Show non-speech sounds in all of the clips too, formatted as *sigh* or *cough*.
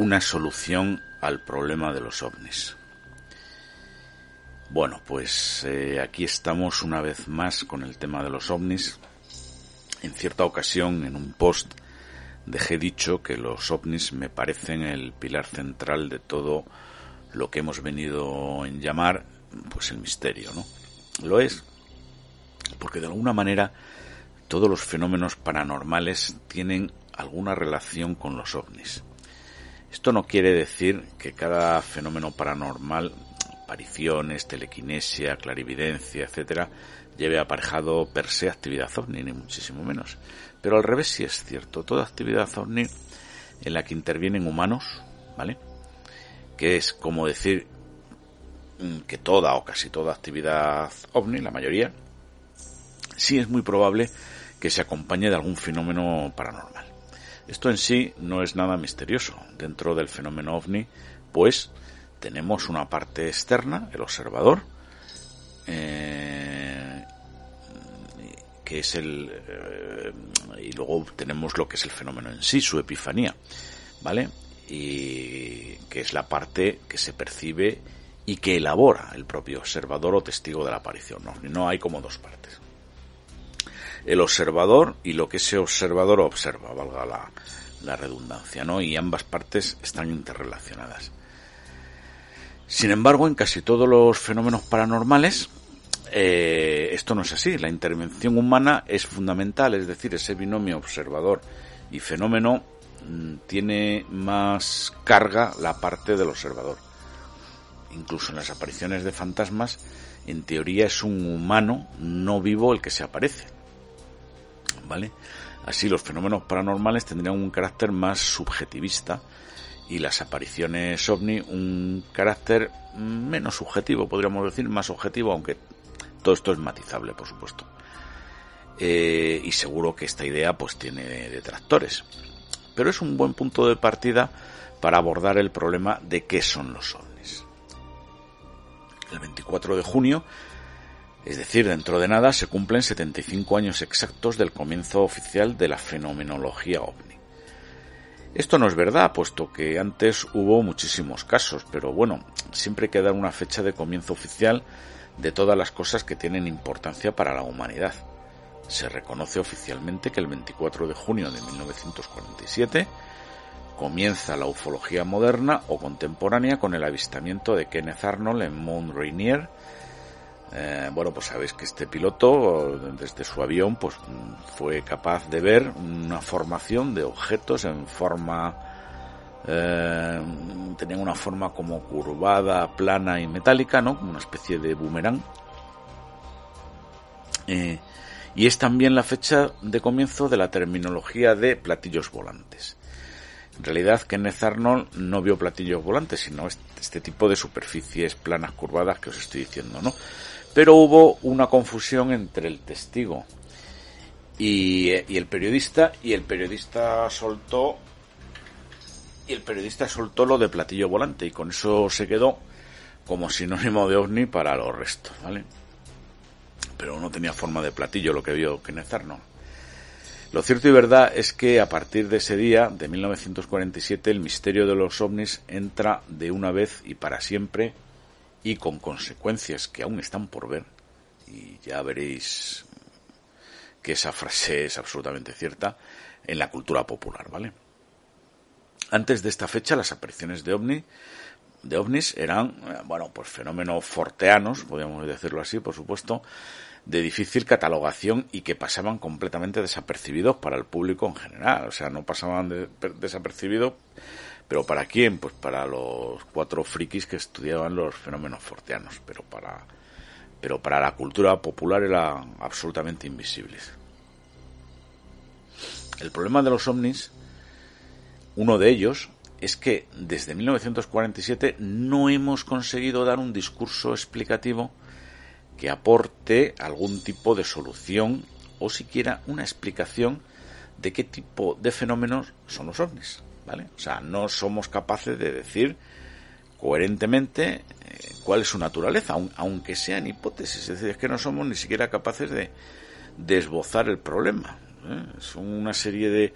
Una solución al problema de los ovnis. Bueno, pues eh, aquí estamos una vez más con el tema de los ovnis. En cierta ocasión, en un post, dejé dicho que los ovnis me parecen el pilar central de todo lo que hemos venido en llamar, pues el misterio, ¿no? Lo es, porque de alguna manera todos los fenómenos paranormales tienen alguna relación con los ovnis. Esto no quiere decir que cada fenómeno paranormal, apariciones, telequinesia, clarividencia, etcétera, lleve aparejado per se actividad ovni, ni muchísimo menos. Pero al revés sí es cierto. Toda actividad ovni en la que intervienen humanos, ¿vale? Que es como decir mm, que toda o casi toda actividad ovni, la mayoría, sí es muy probable que se acompañe de algún fenómeno paranormal. Esto en sí no es nada misterioso. Dentro del fenómeno ovni, pues tenemos una parte externa, el observador, eh, que es el eh, y luego tenemos lo que es el fenómeno en sí, su epifanía, ¿vale? Y que es la parte que se percibe y que elabora el propio observador o testigo de la aparición. No, no hay como dos partes el observador y lo que ese observador observa, valga la, redundancia, ¿no? Y ambas partes están interrelacionadas. Sin embargo, en casi todos los fenómenos paranormales, eh, esto no es así. La intervención humana es fundamental, es decir, ese binomio observador y fenómeno mm, tiene más carga la parte del observador. Incluso en las apariciones de fantasmas, en teoría es un humano no vivo el que se aparece. ¿Vale? Así los fenómenos paranormales tendrían un carácter más subjetivista y las apariciones ovni un carácter menos subjetivo, podríamos decir, más objetivo, aunque todo esto es matizable, por supuesto. Eh, y seguro que esta idea pues tiene detractores. Pero es un buen punto de partida para abordar el problema de qué son los ovnis. El 24 de junio es decir, dentro de nada se cumplen 75 años exactos del comienzo oficial de la fenomenología ovni. Esto no es verdad, puesto que antes hubo muchísimos casos, pero bueno, siempre hay que dar una fecha de comienzo oficial de todas las cosas que tienen importancia para la humanidad. Se reconoce oficialmente que el 24 de junio de 1947 comienza la ufología moderna o contemporánea con el avistamiento de Kenneth Arnold en Mount Rainier eh, bueno, pues sabéis que este piloto, desde su avión, pues fue capaz de ver una formación de objetos en forma, eh, tenían una forma como curvada, plana y metálica, ¿no? Una especie de boomerang. Eh, y es también la fecha de comienzo de la terminología de platillos volantes. En realidad, Kenneth Arnold no vio platillos volantes, sino este, este tipo de superficies planas curvadas que os estoy diciendo, ¿no? Pero hubo una confusión entre el testigo y, el periodista, y el periodista soltó y el periodista soltó lo de platillo volante y con eso se quedó como sinónimo de ovni para los restos, ¿vale? Pero no tenía forma de platillo lo que vio Kenneth Arnold. Lo cierto y verdad es que a partir de ese día, de 1947, el misterio de los ovnis entra de una vez y para siempre y con consecuencias que aún están por ver, y ya veréis que esa frase es absolutamente cierta, en la cultura popular, ¿vale? Antes de esta fecha, las apariciones de ovni de ovnis eran, eh, bueno, pues fenómenos forteanos, podríamos decirlo así, por supuesto, de difícil catalogación y que pasaban completamente desapercibidos para el público en general. O sea, no pasaban desapercibidos ¿Pero para quién? Pues para los cuatro frikis que estudiaban los fenómenos forteanos, pero para, pero para la cultura popular era absolutamente invisibles. El problema de los ovnis, uno de ellos, es que desde 1947 no hemos conseguido dar un discurso explicativo que aporte algún tipo de solución o siquiera una explicación de qué tipo de fenómenos son los ovnis. ¿Vale? O sea, no somos capaces de decir coherentemente eh, cuál es su naturaleza, aunque sean hipótesis. Es decir, es que no somos ni siquiera capaces de, desbozar el problema. ¿eh? Son una serie de,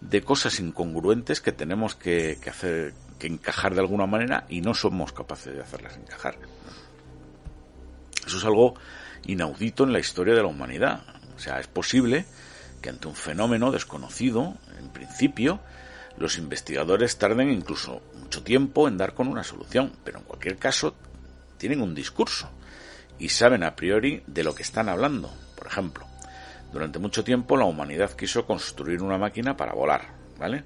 de cosas incongruentes que tenemos que, que, hacer, que encajar de alguna manera y no somos capaces de hacerlas encajar. Eso es algo inaudito en la historia de la humanidad. O sea, es posible que ante un fenómeno desconocido, en principio, los investigadores tarden incluso mucho tiempo en dar con una solución, pero en cualquier caso tienen un discurso y saben a priori de lo que están hablando. Por ejemplo, durante mucho tiempo la humanidad quiso construir una máquina para volar, ¿vale?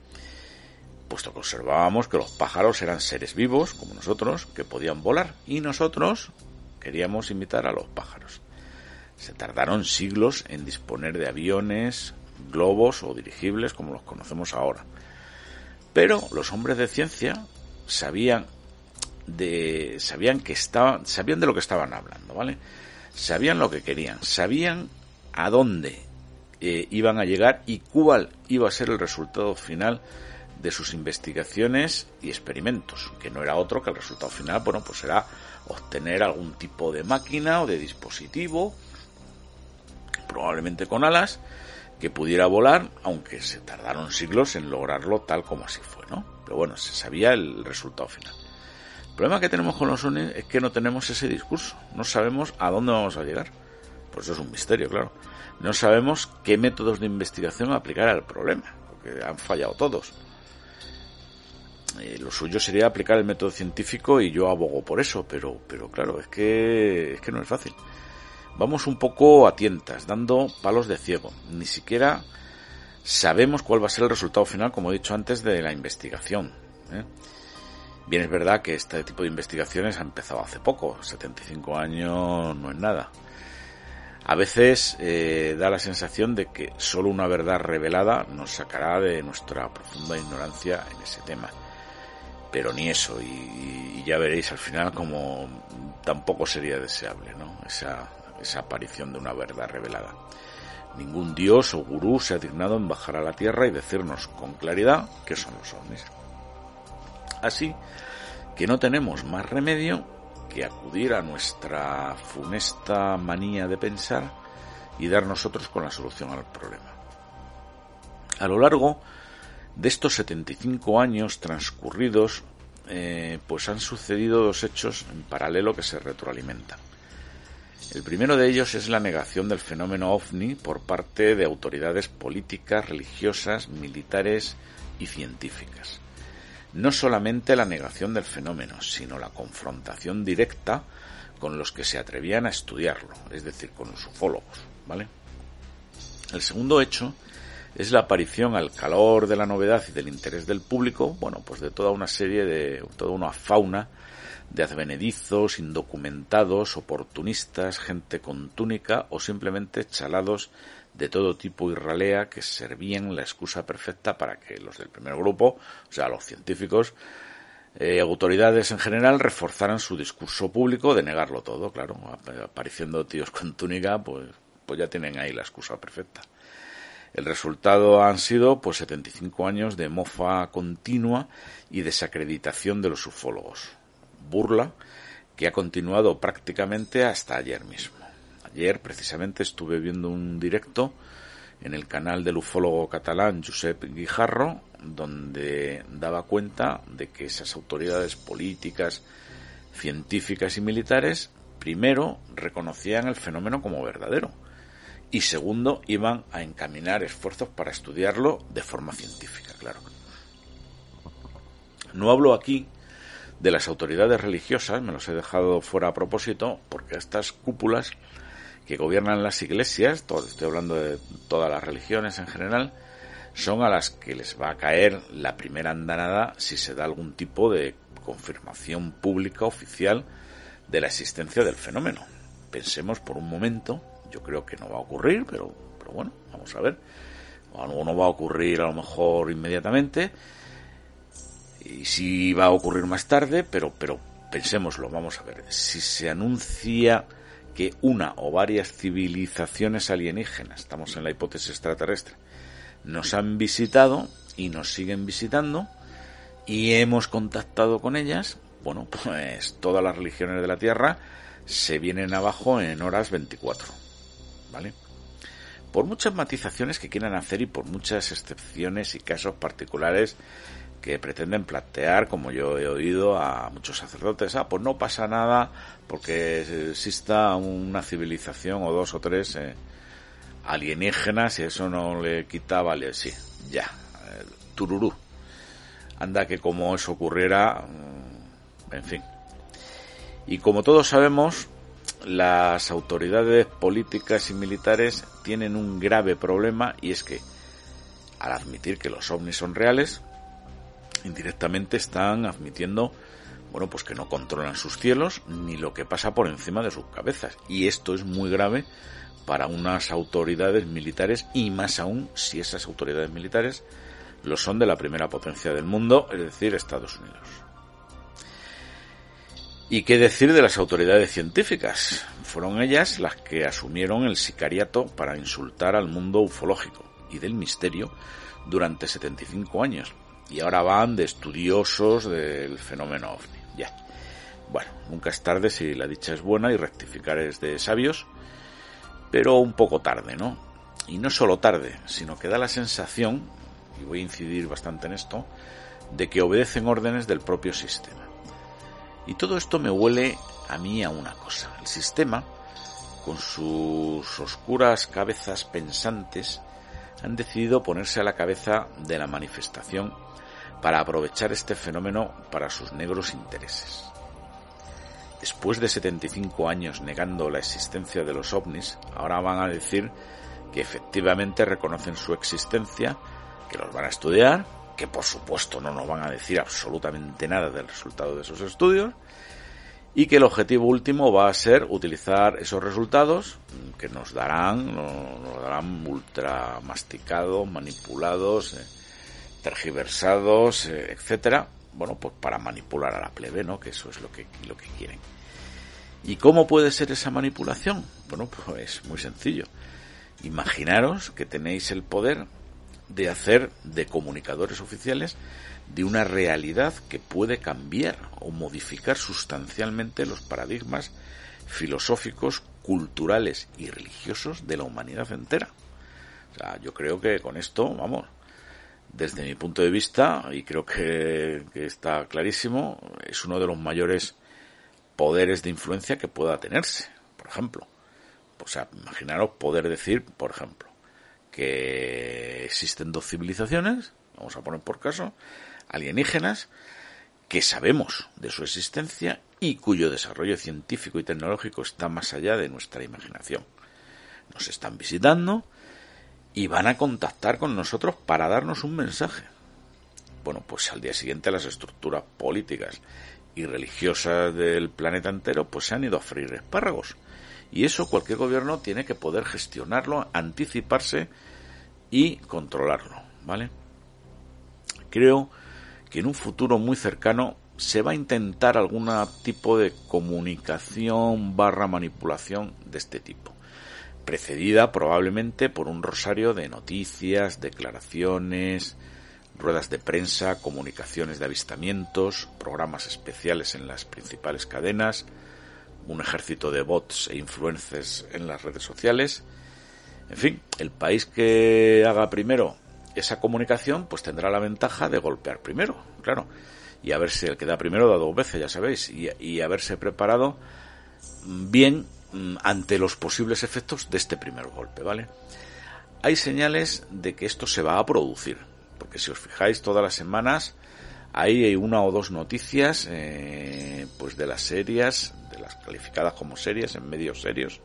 Puesto que observábamos que los pájaros eran seres vivos, como nosotros, que podían volar, y nosotros queríamos imitar a los pájaros. Se tardaron siglos en disponer de aviones, globos o dirigibles como los conocemos ahora. Pero los hombres de ciencia sabían de sabían que estaban sabían de lo que estaban hablando, ¿vale? Sabían lo que querían, sabían a dónde eh, iban a llegar y cuál iba a ser el resultado final de sus investigaciones y experimentos, que no era otro que el resultado final, bueno, pues era obtener algún tipo de máquina o de dispositivo, probablemente con alas, que pudiera volar, aunque se tardaron siglos en lograrlo tal como así fue, ¿no? Pero bueno, se sabía el resultado final. El problema que tenemos con los ONI es que no tenemos ese discurso, no sabemos a dónde vamos a llegar. Pues eso es un misterio, claro. No sabemos qué métodos de investigación aplicar al problema, porque han fallado todos. Eh, lo suyo sería aplicar el método científico y yo abogo por eso, pero, pero claro, es que, es que no es fácil vamos un poco a tientas, dando palos de ciego. Ni siquiera sabemos cuál va a ser el resultado final, como he dicho antes, de la investigación. ¿eh? Bien, es verdad que este tipo de investigaciones ha empezado hace poco, 75 años no es nada. A veces eh, da la sensación de que solo una verdad revelada nos sacará de nuestra profunda ignorancia en ese tema. Pero ni eso, y, y ya veréis al final como tampoco sería deseable, ¿no? Esa, esa aparición de una verdad revelada. Ningún dios o gurú se ha dignado en bajar a la tierra y decirnos con claridad qué son los ovnis. Así que no tenemos más remedio que acudir a nuestra funesta manía de pensar y dar nosotros con la solución al problema. A lo largo de estos 75 años transcurridos, eh, pues han sucedido dos hechos en paralelo que se retroalimentan. El primero de ellos es la negación del fenómeno ovni por parte de autoridades políticas, religiosas, militares y científicas. No solamente la negación del fenómeno, sino la confrontación directa con los que se atrevían a estudiarlo, es decir, con los ufólogos, ¿vale? El segundo hecho es la aparición al calor de la novedad y del interés del público, bueno, pues de toda una serie de toda una fauna de advenedizos, indocumentados, oportunistas, gente con túnica o simplemente chalados de todo tipo y ralea que servían la excusa perfecta para que los del primer grupo, o sea, los científicos, eh, autoridades en general reforzaran su discurso público de negarlo todo, claro, apareciendo tíos con túnica, pues, pues ya tienen ahí la excusa perfecta. El resultado han sido pues 75 años de mofa continua y desacreditación de los ufólogos burla que ha continuado prácticamente hasta ayer mismo. Ayer precisamente estuve viendo un directo en el canal del ufólogo catalán Josep Guijarro, donde daba cuenta de que esas autoridades políticas, científicas y militares, primero reconocían el fenómeno como verdadero y segundo iban a encaminar esfuerzos para estudiarlo de forma científica, claro. No hablo aquí de las autoridades religiosas, me los he dejado fuera a propósito, porque estas cúpulas que gobiernan las iglesias, todo, estoy hablando de todas las religiones en general, son a las que les va a caer la primera andanada si se da algún tipo de confirmación pública oficial de la existencia del fenómeno. Pensemos por un momento, yo creo que no va a ocurrir, pero, pero bueno, vamos a ver. Algo no va a ocurrir a lo mejor inmediatamente, y si va a ocurrir más tarde, pero, pero pensémoslo, vamos a ver. Si se anuncia que una o varias civilizaciones alienígenas, estamos en la hipótesis extraterrestre, nos han visitado y nos siguen visitando y hemos contactado con ellas, bueno, pues todas las religiones de la Tierra se vienen abajo en horas 24, ¿vale? Por muchas matizaciones que quieran hacer y por muchas excepciones y casos particulares que pretenden plantear, como yo he oído a muchos sacerdotes, ah, pues no pasa nada porque exista una civilización o dos o tres eh, alienígenas y eso no le quita, vale, sí, ya, eh, tururú. Anda que como eso ocurriera, mm, en fin. Y como todos sabemos, las autoridades políticas y militares tienen un grave problema y es que al admitir que los ovnis son reales, indirectamente están admitiendo bueno, pues que no controlan sus cielos ni lo que pasa por encima de sus cabezas. Y esto es muy grave para unas autoridades militares y más aún si esas autoridades militares lo son de la primera potencia del mundo, es decir, Estados Unidos. ¿Y qué decir de las autoridades científicas? Fueron ellas las que asumieron el sicariato para insultar al mundo ufológico y del misterio durante 75 años, y ahora van de estudiosos del fenómeno ovni. Ya. Bueno, nunca es tarde si la dicha es buena y rectificar es de sabios, pero un poco tarde, ¿no? Y no solo tarde, sino que da la sensación, y voy a incidir bastante en esto, de que obedecen órdenes del propio sistema. Y todo esto me huele a mí a una cosa. El sistema, con sus oscuras cabezas pensantes, han decidido ponerse a la cabeza de la manifestación para aprovechar este fenómeno para sus negros intereses. Después de 75 años negando la existencia de los ovnis, ahora van a decir que efectivamente reconocen su existencia, que los van a estudiar, que por supuesto no nos van a decir absolutamente nada del resultado de esos estudios, y que el objetivo último va a ser utilizar esos resultados que nos darán, nos darán ultra masticados, manipulados, eh, tergiversados, eh, etcétera, bueno, pues para manipular a la plebe, ¿no? Que eso es lo que, lo que quieren. ¿Y cómo puede ser esa manipulación? Bueno, pues muy sencillo. Imaginaros que tenéis el poder de hacer de comunicadores oficiales de una realidad que puede cambiar o modificar sustancialmente los paradigmas filosóficos, culturales y religiosos de la humanidad entera. O sea, yo creo que con esto, vamos, desde mi punto de vista, y creo que, está clarísimo, es uno de los mayores poderes de influencia que pueda tenerse, por ejemplo. O sea, imaginaros poder decir, por ejemplo, que existen dos civilizaciones, vamos a poner por caso, alienígenas, que sabemos de su existencia y cuyo desarrollo científico y tecnológico está más allá de nuestra imaginación. Nos están visitando, y van a contactar con nosotros para darnos un mensaje. Bueno, pues al día siguiente las estructuras políticas y religiosas del planeta entero pues se han ido a freír espárragos. Y eso cualquier gobierno tiene que poder gestionarlo, anticiparse y controlarlo, ¿vale? Creo que en un futuro muy cercano se va a intentar algún tipo de comunicación barra manipulación de este tipo precedida probablemente por un rosario de noticias, declaraciones, ruedas de prensa, comunicaciones de avistamientos, programas especiales en las principales cadenas, un ejército de bots e influencers en las redes sociales. En fin, el país que haga primero esa comunicación, pues tendrá la ventaja de golpear primero, claro. Y a si el que da primero da dos veces, ya sabéis, y, haberse preparado bien ante los posibles efectos de este primer golpe, ¿vale? Hay señales de que esto se va a producir, porque si os fijáis todas las semanas hay una o dos noticias eh, pues de las serias, de las calificadas como serias en medios serios,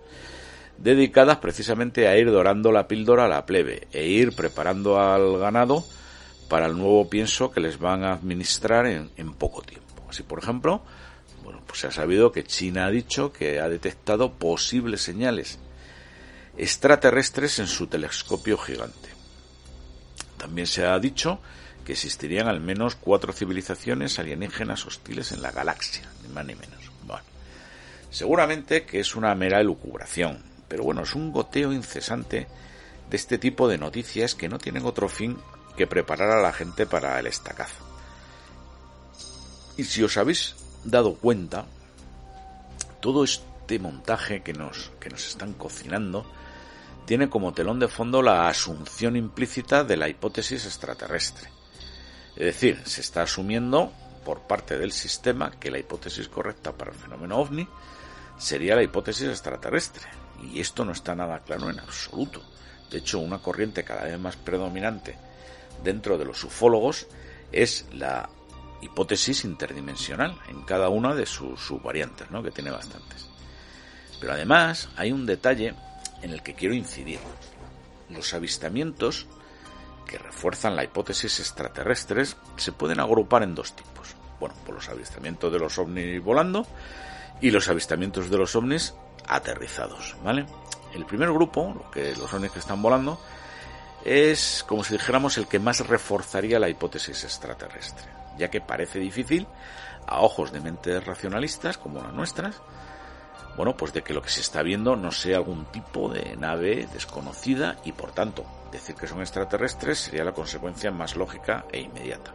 dedicadas precisamente a ir dorando la píldora a la plebe e ir preparando al ganado para el nuevo pienso que les van a administrar en, en poco tiempo. Así, por ejemplo, pues se ha sabido que China ha dicho que ha detectado posibles señales extraterrestres en su telescopio gigante. También se ha dicho que existirían al menos cuatro civilizaciones alienígenas hostiles en la galaxia, ni más ni menos. Bueno, seguramente que es una mera elucubración, pero bueno, es un goteo incesante de este tipo de noticias que no tienen otro fin que preparar a la gente para el estacazo. Y si os habéis dado cuenta, todo este montaje que nos, que nos están cocinando tiene como telón de fondo la asunción implícita de la hipótesis extraterrestre. Es decir, se está asumiendo por parte del sistema que la hipótesis correcta para el fenómeno ovni sería la hipótesis extraterrestre. Y esto no está nada claro en absoluto. De hecho, una corriente cada vez más predominante dentro de los ufólogos es la hipótesis interdimensional en cada una de sus subvariantes, ¿no? que tiene bastantes. Pero además hay un detalle en el que quiero incidir. Los avistamientos que refuerzan la hipótesis extraterrestres se pueden agrupar en dos tipos. Bueno, por los avistamientos de los ovnis volando y los avistamientos de los ovnis aterrizados, ¿vale? El primer grupo, lo que los ovnis que están volando, es como si dijéramos el que más reforzaría la hipótesis extraterrestre, ya que parece difícil a ojos de mentes racionalistas como las nuestras, bueno, pues de que lo que se está viendo no sea algún tipo de nave desconocida y por tanto decir que son extraterrestres sería la consecuencia más lógica e inmediata.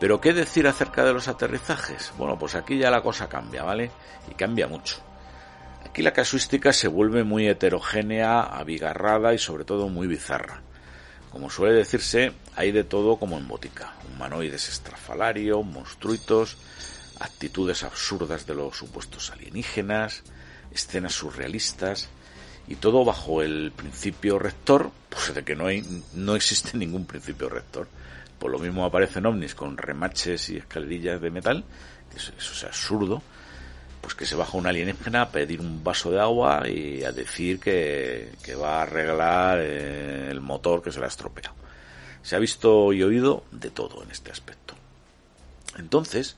Pero ¿qué decir acerca de los aterrizajes? Bueno, pues aquí ya la cosa cambia, ¿vale? Y cambia mucho. Aquí la casuística se vuelve muy heterogénea, abigarrada y sobre todo muy bizarra. Como suele decirse, hay de todo como en botica. Humanoides estrafalarios, monstruitos, actitudes absurdas de los supuestos alienígenas, escenas surrealistas y todo bajo el principio rector, pues de que no hay, no existe ningún principio rector. Por lo mismo aparecen ovnis con remaches y escalerillas de metal, que eso, es absurdo, pues que se baja un alienígena a pedir un vaso de agua y a decir que, que va a arreglar el motor que se le ha estropeado. Se ha visto y oído de todo en este aspecto. Entonces,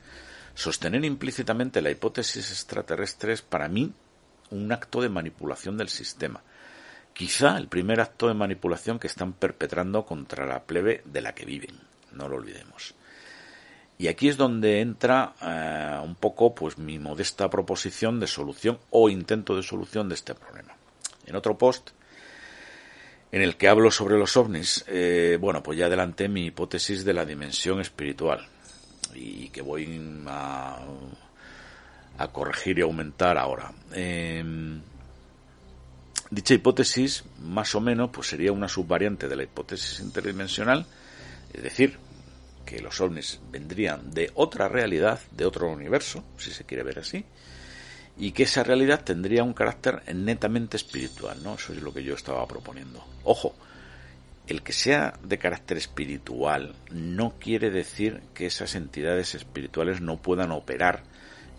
Sostener implícitamente la hipótesis extraterrestre es para mí un acto de manipulación del sistema. Quizá el primer acto de manipulación que están perpetrando contra la plebe de la que viven. No lo olvidemos. Y aquí es donde entra eh, un poco pues mi modesta proposición de solución o intento de solución de este problema. En otro post en el que hablo sobre los ovnis, eh, bueno, pues ya adelanté mi hipótesis de la dimensión espiritual y que voy a, a corregir y aumentar ahora. Em, dicha hipótesis, más o menos, pues sería una subvariante de la hipótesis interdimensional, es decir, que los ovnis vendrían de otra realidad, de otro universo, si se quiere ver así, y que esa realidad tendría un carácter netamente espiritual, ¿no? Eso es lo que yo estaba proponiendo. Ojo, el que sea de carácter espiritual no quiere decir que esas entidades espirituales no puedan operar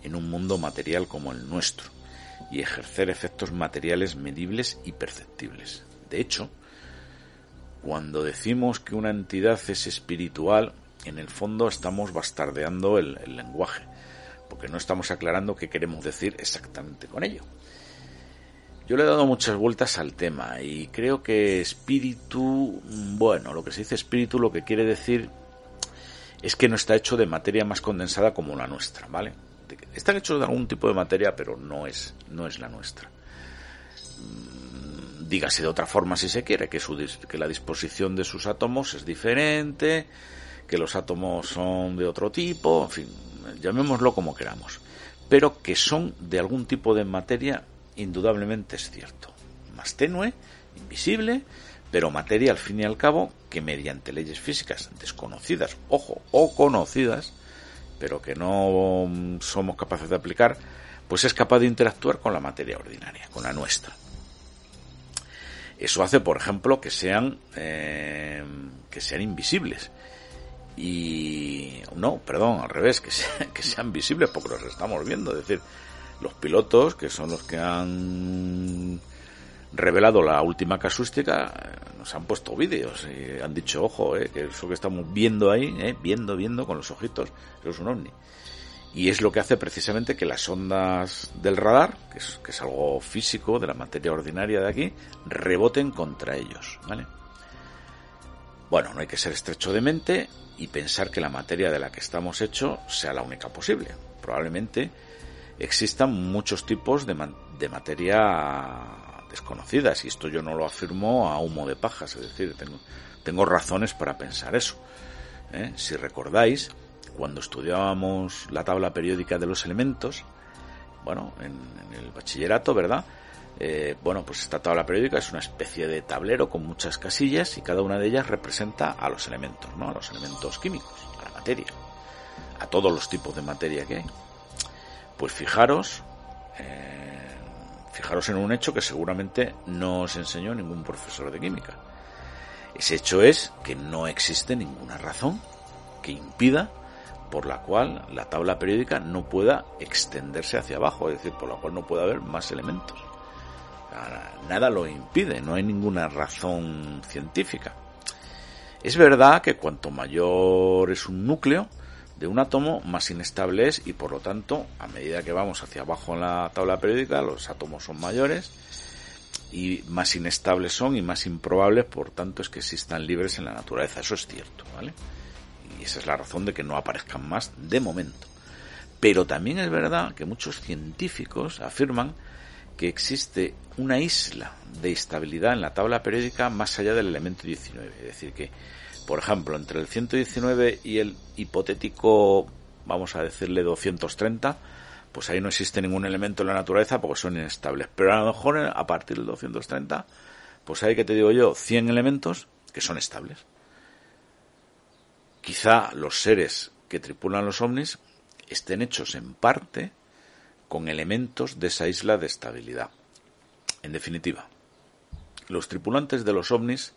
en un mundo material como el nuestro y ejercer efectos materiales medibles y perceptibles. De hecho, cuando decimos que una entidad es espiritual, en el fondo estamos bastardeando el, lenguaje, porque no estamos aclarando qué queremos decir exactamente con ello. Yo le he dado muchas vueltas al tema y creo que espíritu, bueno, lo que se dice espíritu lo que quiere decir es que no está hecho de materia más condensada como la nuestra, ¿vale? Están hechos de algún tipo de materia, pero no es, no es la nuestra. Mm, dígase de otra forma si se quiere, que, su, que la disposición de sus átomos es diferente, que los átomos son de otro tipo, en fin, llamémoslo como queramos, pero que son de algún tipo de materia indudablemente es cierto. Más tenue, invisible, pero materia al fin y al cabo que mediante leyes físicas desconocidas, ojo, o conocidas, pero que no somos capaces de aplicar, pues es capaz de interactuar con la materia ordinaria, con la nuestra. Eso hace, por ejemplo, que sean eh, que sean invisibles y no, perdón, al revés, que, *laughs* que sean visibles porque los estamos viendo. Es decir, los pilotos, que son los que han revelado la última casuística, eh, nos han puesto vídeos y han dicho, ojo, eh, que eso que estamos viendo ahí, eh, viendo, viendo con los ojitos, eso es un ovni. Y es lo que hace precisamente que las ondas del radar, que es, que es algo físico de la materia ordinaria de aquí, reboten contra ellos, ¿vale? Bueno, no hay que ser estrecho de mente y pensar que la materia de la que estamos hechos sea la única posible. Probablemente existan muchos tipos de, de materia desconocidas y esto yo no lo afirmo a humo de pajas, es decir, tengo, tengo razones para pensar eso. ¿eh? Si recordáis, cuando estudiábamos la tabla periódica de los elementos, bueno, en, el bachillerato, ¿verdad? Eh, bueno, pues esta tabla periódica es una especie de tablero con muchas casillas y cada una de ellas representa a los elementos, ¿no? A los elementos químicos, a la materia, a todos los tipos de materia que hay. Pues fijaros, eh, Fijaros en un hecho que seguramente no os enseñó ningún profesor de química. Ese hecho es que no existe ninguna razón que impida por la cual la tabla periódica no pueda extenderse hacia abajo, es decir, por la cual no pueda haber más elementos. Nada lo impide, no hay ninguna razón científica. Es verdad que cuanto mayor es un núcleo, de un átomo, más inestable es y por lo tanto, a medida que vamos hacia abajo en la tabla periódica, los átomos son mayores y más inestables son y más improbables, por tanto, es que existan libres en la naturaleza. Eso es cierto, ¿vale? Y esa es la razón de que no aparezcan más de momento. Pero también es verdad que muchos científicos afirman que existe una isla de estabilidad en la tabla periódica más allá del elemento 19. Es decir, que por ejemplo, entre el 119 y el hipotético, vamos a decirle 230, pues ahí no existe ningún elemento en la naturaleza porque son inestables. Pero a lo mejor a partir del 230, pues hay que te digo yo, 100 elementos que son estables. Quizá los seres que tripulan los ovnis estén hechos en parte con elementos de esa isla de estabilidad. En definitiva, los tripulantes de los ovnis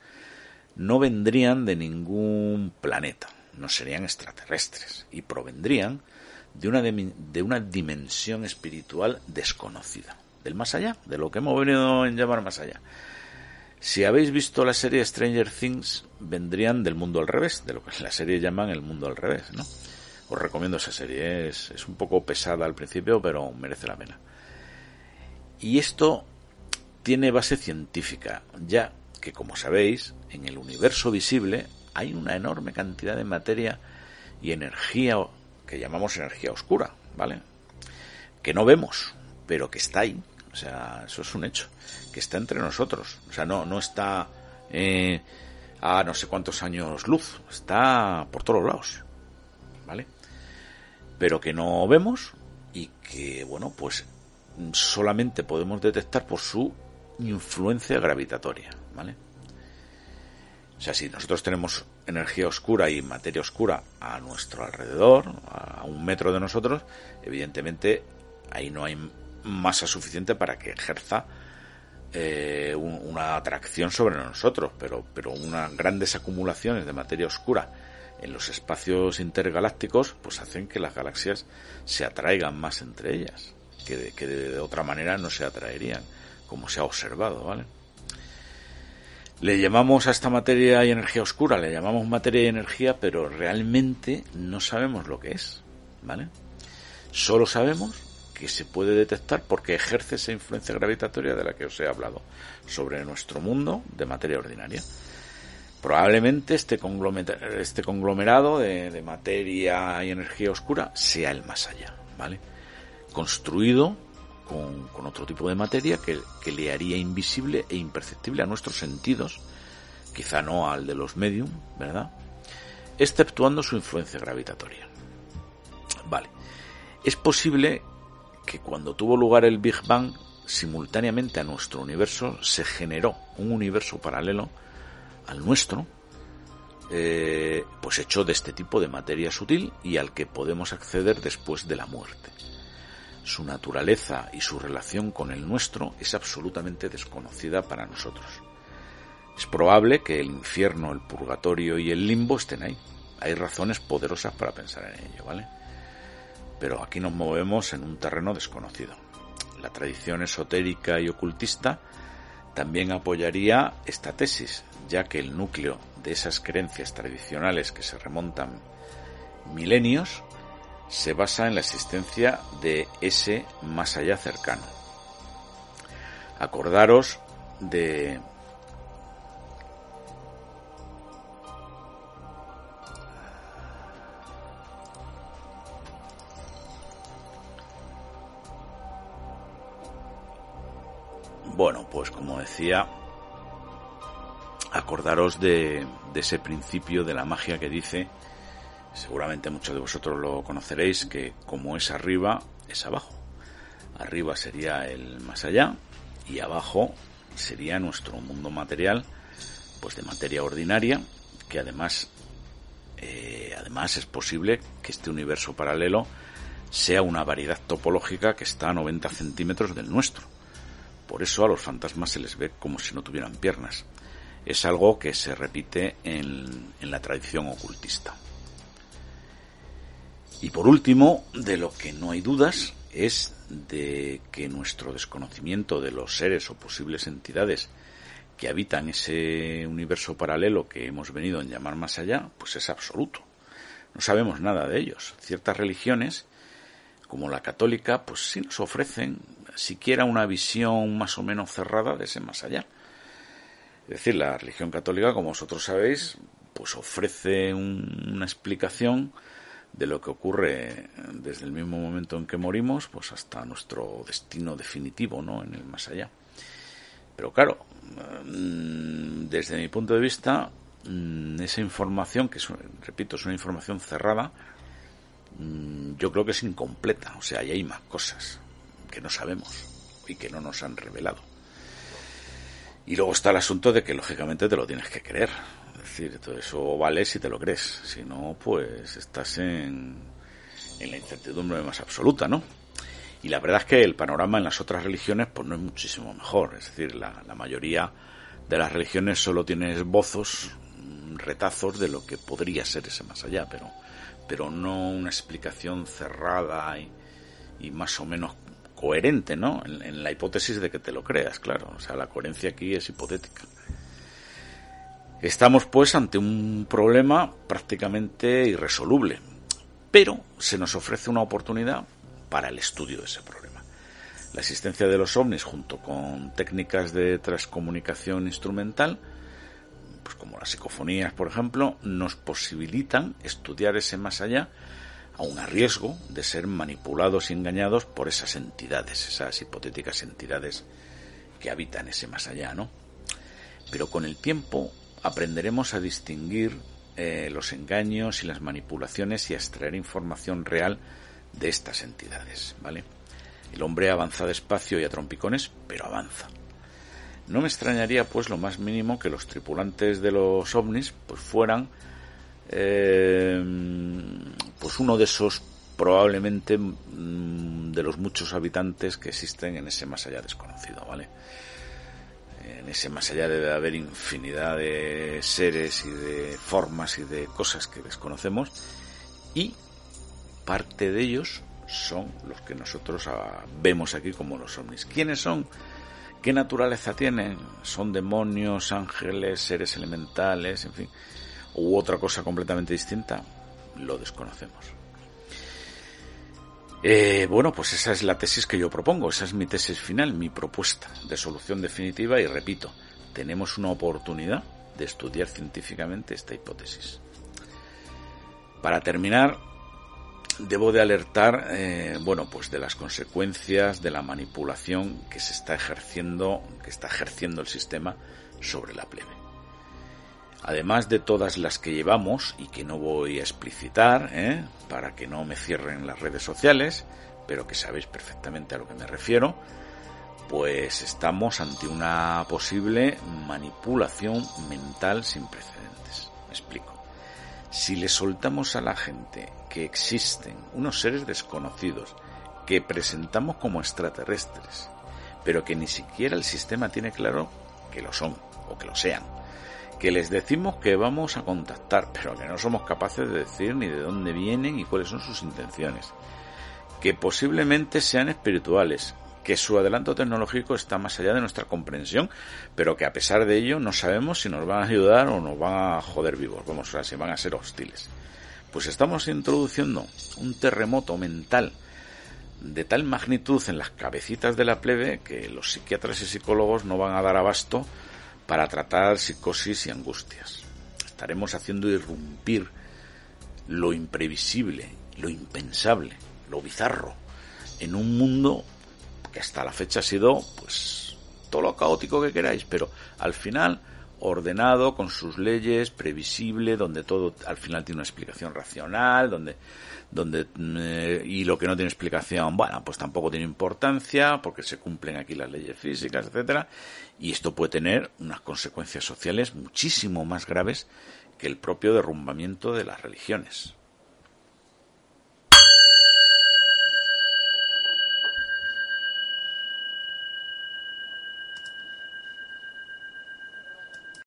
no vendrían de ningún planeta, no serían extraterrestres y provendrían de una, de una dimensión espiritual desconocida, del más allá, de lo que hemos venido a llamar más allá. Si habéis visto la serie Stranger Things, vendrían del mundo al revés, de lo que la serie llaman el mundo al revés, ¿no? Os recomiendo esa serie, es, es un poco pesada al principio, pero merece la pena. Y esto tiene base científica, ya que como sabéis, en el universo visible hay una enorme cantidad de materia y energía que llamamos energía oscura, ¿vale? Que no vemos, pero que está ahí. O sea, eso es un hecho. Que está entre nosotros. O sea, no, no está eh, a no sé cuántos años luz. Está por todos lados. ¿Vale? Pero que no vemos y que, bueno, pues solamente podemos detectar por su influencia gravitatoria. ¿vale? O sea, si nosotros tenemos energía oscura y materia oscura a nuestro alrededor, a un metro de nosotros, evidentemente ahí no hay masa suficiente para que ejerza eh, una atracción sobre nosotros, pero, pero unas grandes acumulaciones de materia oscura en los espacios intergalácticos, pues hacen que las galaxias se atraigan más entre ellas, que de otra manera no se atraerían, como se ha observado, ¿vale? Le llamamos a esta materia y energía oscura, le llamamos materia y energía, pero realmente no sabemos lo que es, ¿vale? Solo sabemos que se puede detectar porque ejerce esa influencia gravitatoria de la que os he hablado sobre nuestro mundo de materia ordinaria. Probablemente este, conglomerado, este conglomerado de, materia y energía oscura sea el más allá, ¿vale? Construido con, otro tipo de materia que, le haría invisible e imperceptible a nuestros sentidos, quizá no al de los medium, ¿verdad? Exceptuando su influencia gravitatoria. Vale. Es posible que cuando tuvo lugar el Big Bang, simultáneamente a nuestro universo se generó un universo paralelo al nuestro, eh, pues hecho de este tipo de materia sutil y al que podemos acceder después de la muerte su naturaleza y su relación con el nuestro es absolutamente desconocida para nosotros. Es probable que el infierno, el purgatorio y el limbo estén ahí. Hay razones poderosas para pensar en ello, ¿vale? Pero aquí nos movemos en un terreno desconocido. la tradición esotérica y ocultista también apoyaría esta tesis, ya que el núcleo de esas creencias tradicionales que se remontan milenios se basa en la existencia de ese más allá cercano. Acordaros de Bueno, pues como decía, acordaros de, ese principio de la magia que dice, seguramente muchos de vosotros lo conoceréis, que como es arriba, es abajo. Arriba sería el más allá y abajo sería nuestro mundo material, pues de materia ordinaria, que además, eh, además es posible que este universo paralelo sea una variedad topológica que está a 90 centímetros del nuestro por eso a los fantasmas se les ve como si no tuvieran piernas. Es algo que se repite en, la tradición ocultista. Y por último, de lo que no hay dudas es de que nuestro desconocimiento de los seres o posibles entidades que habitan ese universo paralelo que hemos venido a llamar más allá, pues es absoluto. No sabemos nada de ellos. Ciertas religiones, como la católica, pues sí nos ofrecen siquiera una visión más o menos cerrada de ese más allá. Es decir, la religión católica, como vosotros sabéis, pues ofrece una explicación de lo que ocurre desde el mismo momento en que morimos, pues hasta nuestro destino definitivo, ¿no? En el más allá. Pero claro, mm, desde mi punto de vista, mm, esa información, que repito, es una información cerrada, mm, yo creo que es incompleta. O sea, ahí hay más cosas que no sabemos y que no nos han revelado. Y luego está el asunto de que lógicamente te lo tienes que creer. Es decir, todo eso vale si te lo crees. Si no, pues estás en, en la incertidumbre más absoluta, ¿no? Y la verdad es que el panorama en las otras religiones pues no es muchísimo mejor. Es decir, la, mayoría de las religiones solo tiene esbozos, retazos de lo que podría ser ese más allá, pero, pero no una explicación cerrada y, y más o menos coherente, ¿no? En, la hipótesis de que te lo creas, claro. O sea, la coherencia aquí es hipotética. Estamos pues ante un problema prácticamente irresoluble, pero se nos ofrece una oportunidad para el estudio de ese problema. La existencia de los ovnis junto con técnicas de transcomunicación instrumental, pues como las psicofonías, por ejemplo, nos posibilitan estudiar ese más allá aun a riesgo de ser manipulados y engañados por esas entidades, esas hipotéticas entidades que habitan ese más allá, ¿no? Pero con el tiempo aprenderemos a distinguir eh, los engaños y las manipulaciones y a extraer información real de estas entidades, ¿vale? El hombre avanza despacio y a trompicones, pero avanza. No me extrañaría, pues, lo más mínimo que los tripulantes de los ovnis, pues, fueran eh, pues uno de esos probablemente mm, de los muchos habitantes que existen en ese más allá desconocido, ¿vale? En ese más allá debe haber infinidad de seres y de formas y de cosas que desconocemos y parte de ellos son los que nosotros ah, vemos aquí como los ovnis. ¿Quiénes son? ¿Qué naturaleza tienen? ¿Son demonios, ángeles, seres elementales, en fin? u otra cosa completamente distinta, lo desconocemos. Eh, bueno, pues esa es la tesis que yo propongo, esa es mi tesis final, mi propuesta de solución definitiva y repito, tenemos una oportunidad de estudiar científicamente esta hipótesis. Para terminar, debo de alertar, eh, bueno, pues de las consecuencias de la manipulación que se está ejerciendo, que está ejerciendo el sistema sobre la plebe además de todas las que llevamos y que no voy a explicitar ¿eh? para que no me cierren las redes sociales, pero que sabéis perfectamente a lo que me refiero, pues estamos ante una posible manipulación mental sin precedentes. Me explico. Si le soltamos a la gente que existen unos seres desconocidos que presentamos como extraterrestres, pero que ni siquiera el sistema tiene claro que lo son o que lo sean, que les decimos que vamos a contactar, pero que no somos capaces de decir ni de dónde vienen y cuáles son sus intenciones, que posiblemente sean espirituales, que su adelanto tecnológico está más allá de nuestra comprensión, pero que a pesar de ello no sabemos si nos van a ayudar o nos van a joder vivos, vamos, a si van a ser hostiles. Pues estamos introduciendo un terremoto mental de tal magnitud en las cabecitas de la plebe que los psiquiatras y psicólogos no van a dar abasto para tratar psicosis y angustias. Estaremos haciendo irrumpir lo imprevisible, lo impensable, lo bizarro, en un mundo que hasta la fecha ha sido, pues, todo lo caótico que queráis, pero al final ordenado, con sus leyes, previsible, donde todo al final tiene una explicación racional, donde, donde, eh, y lo que no tiene explicación, bueno, pues tampoco tiene importancia, porque se cumplen aquí las leyes físicas, etcétera, y esto puede tener unas consecuencias sociales muchísimo más graves que el propio derrumbamiento de las religiones.